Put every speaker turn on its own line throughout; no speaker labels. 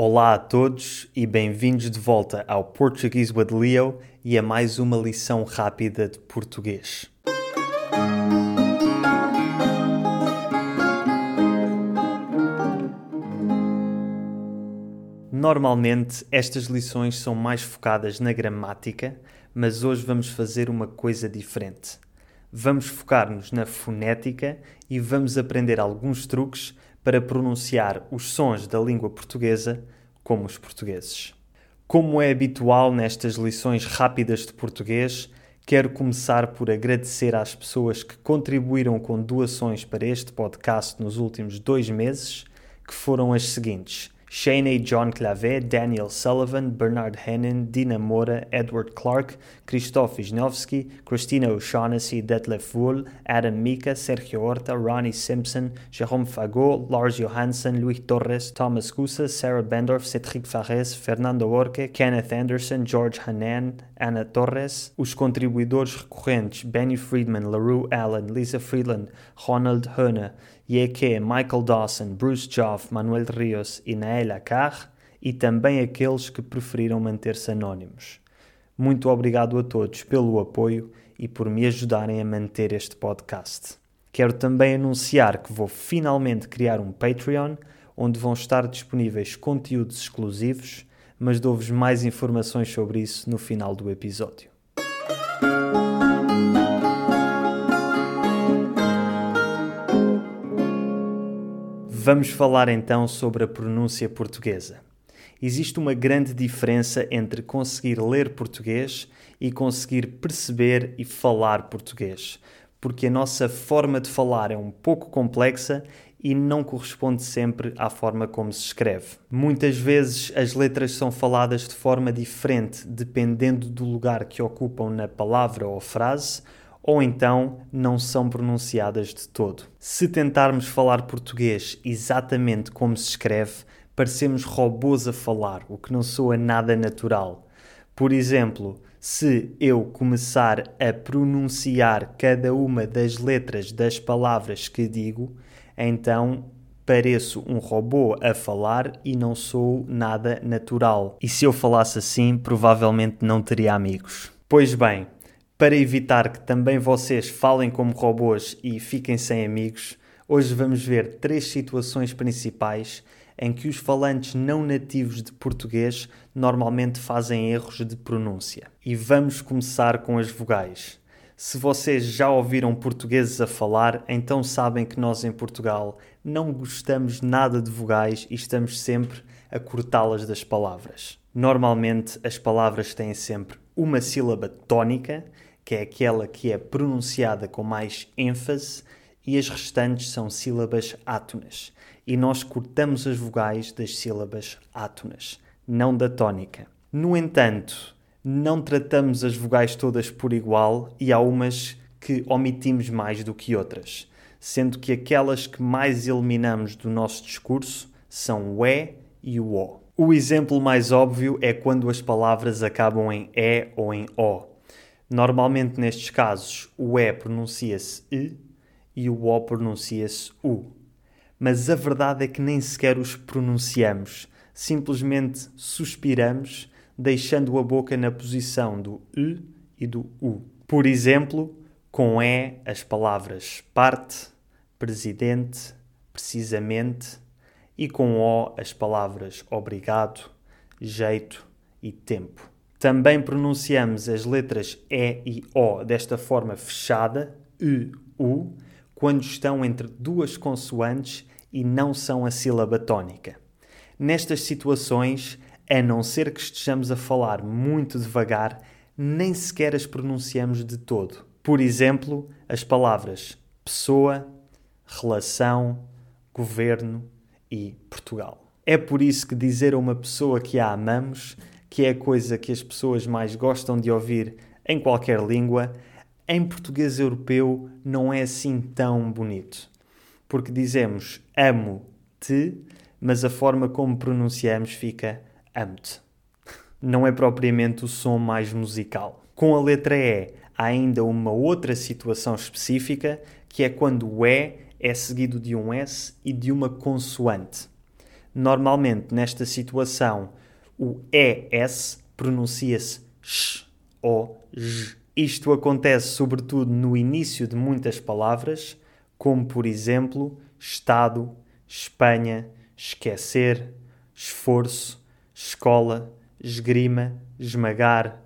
Olá a todos e bem-vindos de volta ao Portuguese with Leo e a mais uma lição rápida de português. Normalmente estas lições são mais focadas na gramática, mas hoje vamos fazer uma coisa diferente. Vamos focar-nos na fonética e vamos aprender alguns truques para pronunciar os sons da língua portuguesa como os portugueses. Como é habitual nestas lições rápidas de português, quero começar por agradecer às pessoas que contribuíram com doações para este podcast nos últimos dois meses, que foram as seguintes. Shane John Clavé, Daniel Sullivan, Bernard Hennen, Dina Moura, Edward Clark, Christoph Wisniewski, Christina O'Shaughnessy, Detlef Wool, Adam Mika, Sergio Horta, Ronnie Simpson, Jérôme Fagot, Lars Johansson, Luis Torres, Thomas Kusa, Sarah Bendorf, Cedric Fares, Fernando Orque, Kenneth Anderson, George Hanan, Ana Torres, os contribuidores recorrentes Benny Friedman, LaRue Allen, Lisa Friedland, Ronald Höhner, Yeke, Michael Dawson, Bruce Joff, Manuel Rios e Nael Akar, e também aqueles que preferiram manter-se anónimos. Muito obrigado a todos pelo apoio e por me ajudarem a manter este podcast. Quero também anunciar que vou finalmente criar um Patreon onde vão estar disponíveis conteúdos exclusivos, mas dou-vos mais informações sobre isso no final do episódio. Vamos falar então sobre a pronúncia portuguesa. Existe uma grande diferença entre conseguir ler português e conseguir perceber e falar português, porque a nossa forma de falar é um pouco complexa e não corresponde sempre à forma como se escreve. Muitas vezes as letras são faladas de forma diferente dependendo do lugar que ocupam na palavra ou frase ou então não são pronunciadas de todo. Se tentarmos falar português exatamente como se escreve, parecemos robôs a falar, o que não soa nada natural. Por exemplo, se eu começar a pronunciar cada uma das letras das palavras que digo, então pareço um robô a falar e não sou nada natural. E se eu falasse assim, provavelmente não teria amigos. Pois bem, para evitar que também vocês falem como robôs e fiquem sem amigos, hoje vamos ver três situações principais em que os falantes não nativos de português normalmente fazem erros de pronúncia. E vamos começar com as vogais. Se vocês já ouviram portugueses a falar, então sabem que nós em Portugal não gostamos nada de vogais e estamos sempre a cortá-las das palavras. Normalmente as palavras têm sempre uma sílaba tónica que é aquela que é pronunciada com mais ênfase, e as restantes são sílabas átonas. E nós cortamos as vogais das sílabas átonas, não da tónica. No entanto, não tratamos as vogais todas por igual e há umas que omitimos mais do que outras, sendo que aquelas que mais eliminamos do nosso discurso são o E e o O. O exemplo mais óbvio é quando as palavras acabam em E ou em O. Normalmente nestes casos o E pronuncia-se I e o O pronuncia-se U. Mas a verdade é que nem sequer os pronunciamos, simplesmente suspiramos, deixando a boca na posição do I e do U. Por exemplo, com E as palavras parte, presidente, precisamente e com O as palavras obrigado, jeito e tempo. Também pronunciamos as letras E e O desta forma fechada, U, U, quando estão entre duas consoantes e não são a sílaba tónica. Nestas situações, a não ser que estejamos a falar muito devagar, nem sequer as pronunciamos de todo. Por exemplo, as palavras pessoa, relação, governo e Portugal. É por isso que dizer a uma pessoa que a amamos que é a coisa que as pessoas mais gostam de ouvir em qualquer língua, em português europeu não é assim tão bonito. Porque dizemos amo-te, mas a forma como pronunciamos fica amo-te. Não é propriamente o som mais musical. Com a letra E, há ainda uma outra situação específica, que é quando o E é seguido de um S e de uma consoante. Normalmente, nesta situação, o ES pronuncia-se sh ou j. Isto acontece sobretudo no início de muitas palavras, como por exemplo Estado, Espanha, esquecer, esforço, escola, esgrima, esmagar,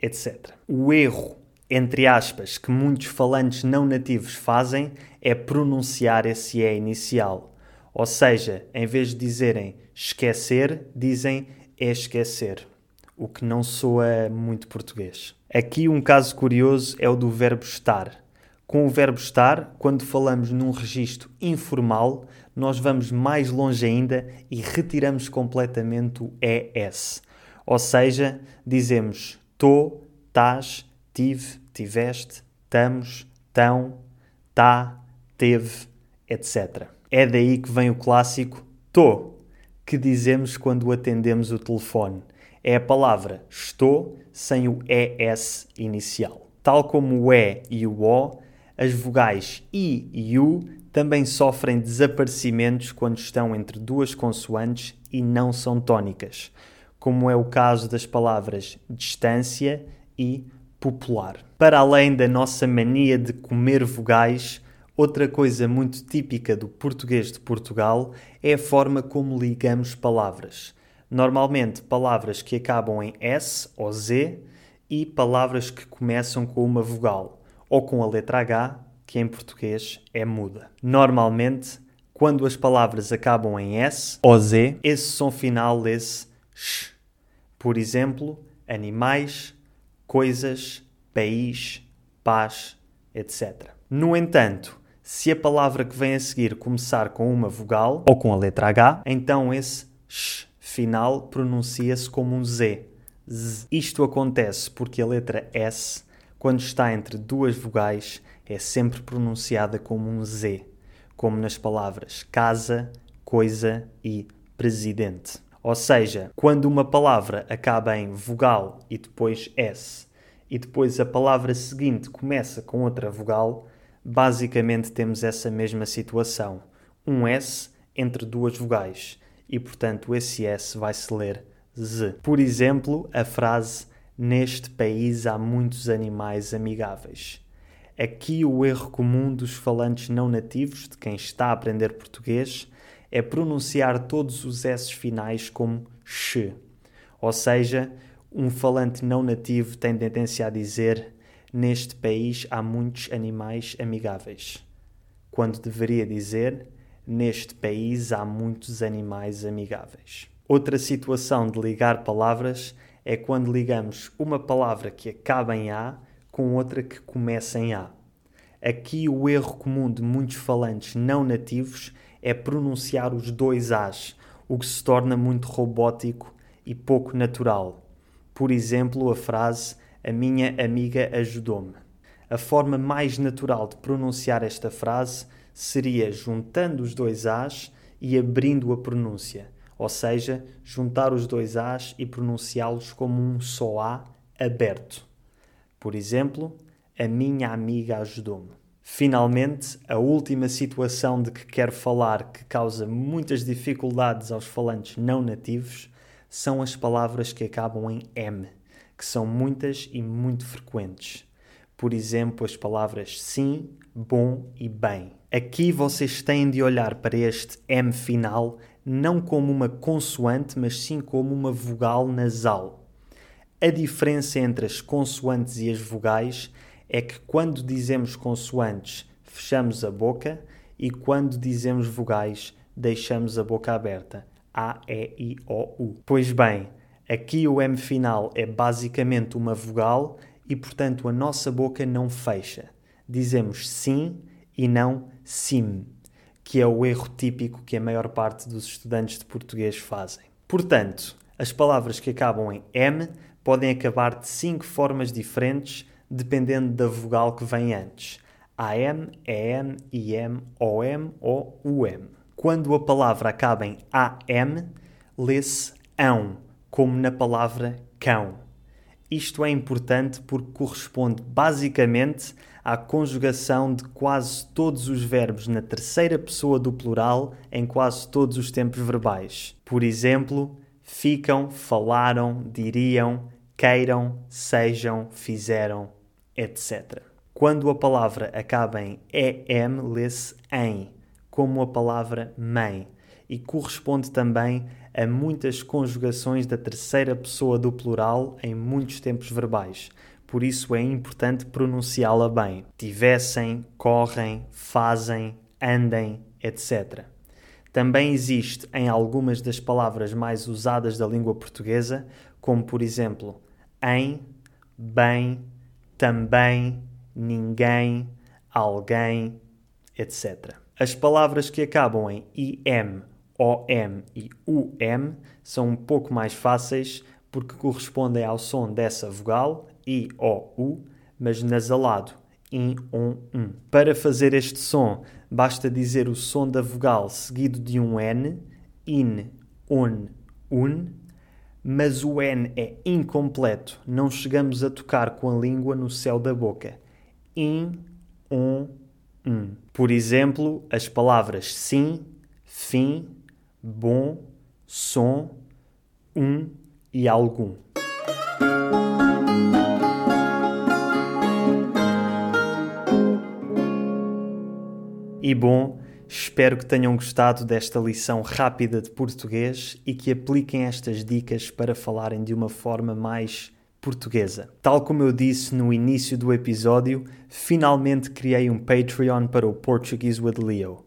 etc. O erro, entre aspas, que muitos falantes não nativos fazem é pronunciar esse E inicial. Ou seja, em vez de dizerem esquecer, dizem esquecer, o que não soa muito português. Aqui um caso curioso é o do verbo estar. Com o verbo estar, quando falamos num registro informal, nós vamos mais longe ainda e retiramos completamente o ES. Ou seja, dizemos tô, tás, tive, tiveste, tamos, tão, tá, teve, etc. É daí que vem o clássico tô, que dizemos quando atendemos o telefone. É a palavra estou sem o ES inicial. Tal como o E e o O, as vogais I e U também sofrem desaparecimentos quando estão entre duas consoantes e não são tónicas, como é o caso das palavras distância e popular. Para além da nossa mania de comer vogais, Outra coisa muito típica do português de Portugal é a forma como ligamos palavras. Normalmente, palavras que acabam em S ou Z e palavras que começam com uma vogal ou com a letra H, que em português é muda. Normalmente, quando as palavras acabam em S ou Z, esse som final lê-se sh. Por exemplo, animais, coisas, país, paz, etc. No entanto, se a palavra que vem a seguir começar com uma vogal ou com a letra H, então esse sh final pronuncia-se como um Z. Z. Isto acontece porque a letra S, quando está entre duas vogais, é sempre pronunciada como um Z, como nas palavras casa, coisa e presidente. Ou seja, quando uma palavra acaba em vogal e depois S, e depois a palavra seguinte começa com outra vogal, basicamente temos essa mesma situação. Um S entre duas vogais e, portanto, esse S vai se ler Z. Por exemplo, a frase Neste país há muitos animais amigáveis. Aqui o erro comum dos falantes não nativos, de quem está a aprender português, é pronunciar todos os S finais como ch. Ou seja, um falante não nativo tem tendência a dizer Neste país há muitos animais amigáveis. Quando deveria dizer: Neste país há muitos animais amigáveis. Outra situação de ligar palavras é quando ligamos uma palavra que acaba em A com outra que começa em A. Aqui o erro comum de muitos falantes não nativos é pronunciar os dois As, o que se torna muito robótico e pouco natural. Por exemplo, a frase a minha amiga ajudou-me. A forma mais natural de pronunciar esta frase seria juntando os dois As e abrindo a pronúncia, ou seja, juntar os dois As e pronunciá-los como um só A aberto. Por exemplo, a minha amiga ajudou-me. Finalmente, a última situação de que quero falar que causa muitas dificuldades aos falantes não nativos são as palavras que acabam em M que são muitas e muito frequentes. Por exemplo, as palavras sim, bom e bem. Aqui vocês têm de olhar para este M final não como uma consoante, mas sim como uma vogal nasal. A diferença entre as consoantes e as vogais é que quando dizemos consoantes, fechamos a boca e quando dizemos vogais, deixamos a boca aberta. A, E, I, O, U. Pois bem, Aqui o M final é basicamente uma vogal e, portanto, a nossa boca não fecha. Dizemos sim e não sim, que é o erro típico que a maior parte dos estudantes de português fazem. Portanto, as palavras que acabam em M podem acabar de cinco formas diferentes dependendo da vogal que vem antes. AM, EM, IM, OM ou UM. Quando a palavra acaba em AM, lê-se ão como na palavra cão. Isto é importante porque corresponde basicamente à conjugação de quase todos os verbos na terceira pessoa do plural em quase todos os tempos verbais. Por exemplo, ficam, falaram, diriam, queiram, sejam, fizeram, etc. Quando a palavra acaba em em, lê-se em, como a palavra mãe, e corresponde também a muitas conjugações da terceira pessoa do plural em muitos tempos verbais. Por isso é importante pronunciá-la bem. Tivessem, correm, fazem, andem, etc. Também existe em algumas das palavras mais usadas da língua portuguesa, como por exemplo em, bem, também, ninguém, alguém, etc. As palavras que acabam em im, om e um são um pouco mais fáceis porque correspondem ao som dessa vogal, i, o, u, mas nasalado, in, on, um. Para fazer este som, basta dizer o som da vogal seguido de um n, in, on, un, mas o N é incompleto, não chegamos a tocar com a língua no céu da boca. In, on, um. Por exemplo, as palavras sim, fim, bom, som, um e algum. E bom, Espero que tenham gostado desta lição rápida de português e que apliquem estas dicas para falarem de uma forma mais portuguesa. Tal como eu disse no início do episódio, finalmente criei um Patreon para o Portuguese with Leo.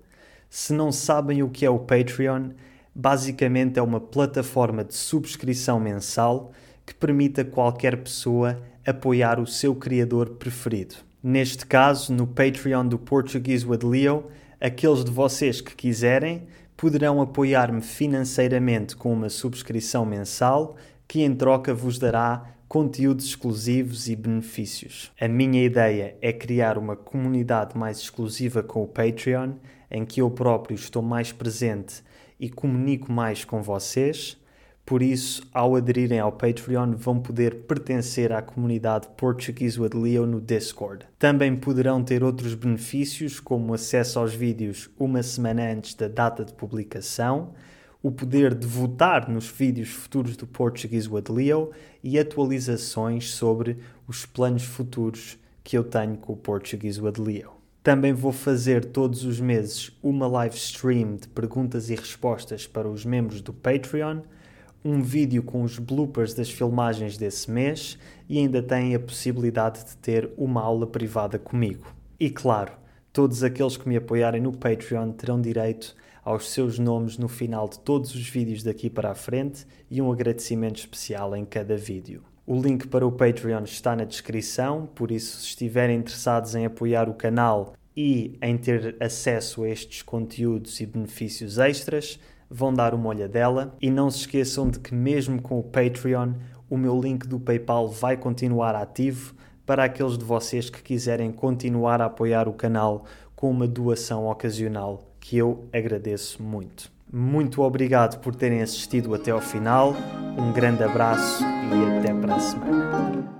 Se não sabem o que é o Patreon, basicamente é uma plataforma de subscrição mensal que permite a qualquer pessoa apoiar o seu criador preferido. Neste caso, no Patreon do Portuguese with Leo, Aqueles de vocês que quiserem poderão apoiar-me financeiramente com uma subscrição mensal que, em troca, vos dará conteúdos exclusivos e benefícios. A minha ideia é criar uma comunidade mais exclusiva com o Patreon, em que eu próprio estou mais presente e comunico mais com vocês por isso, ao aderirem ao Patreon, vão poder pertencer à comunidade Portuguese with Leo no Discord. Também poderão ter outros benefícios, como acesso aos vídeos uma semana antes da data de publicação, o poder de votar nos vídeos futuros do Portuguese with Leo e atualizações sobre os planos futuros que eu tenho com o Portuguese with Leo. Também vou fazer todos os meses uma live stream de perguntas e respostas para os membros do Patreon um vídeo com os bloopers das filmagens desse mês e ainda têm a possibilidade de ter uma aula privada comigo. E claro, todos aqueles que me apoiarem no Patreon terão direito aos seus nomes no final de todos os vídeos daqui para a frente e um agradecimento especial em cada vídeo. O link para o Patreon está na descrição, por isso, se estiverem interessados em apoiar o canal e em ter acesso a estes conteúdos e benefícios extras, vão dar uma olhadela e não se esqueçam de que mesmo com o Patreon, o meu link do PayPal vai continuar ativo para aqueles de vocês que quiserem continuar a apoiar o canal com uma doação ocasional, que eu agradeço muito. Muito obrigado por terem assistido até ao final, um grande abraço e até para a semana.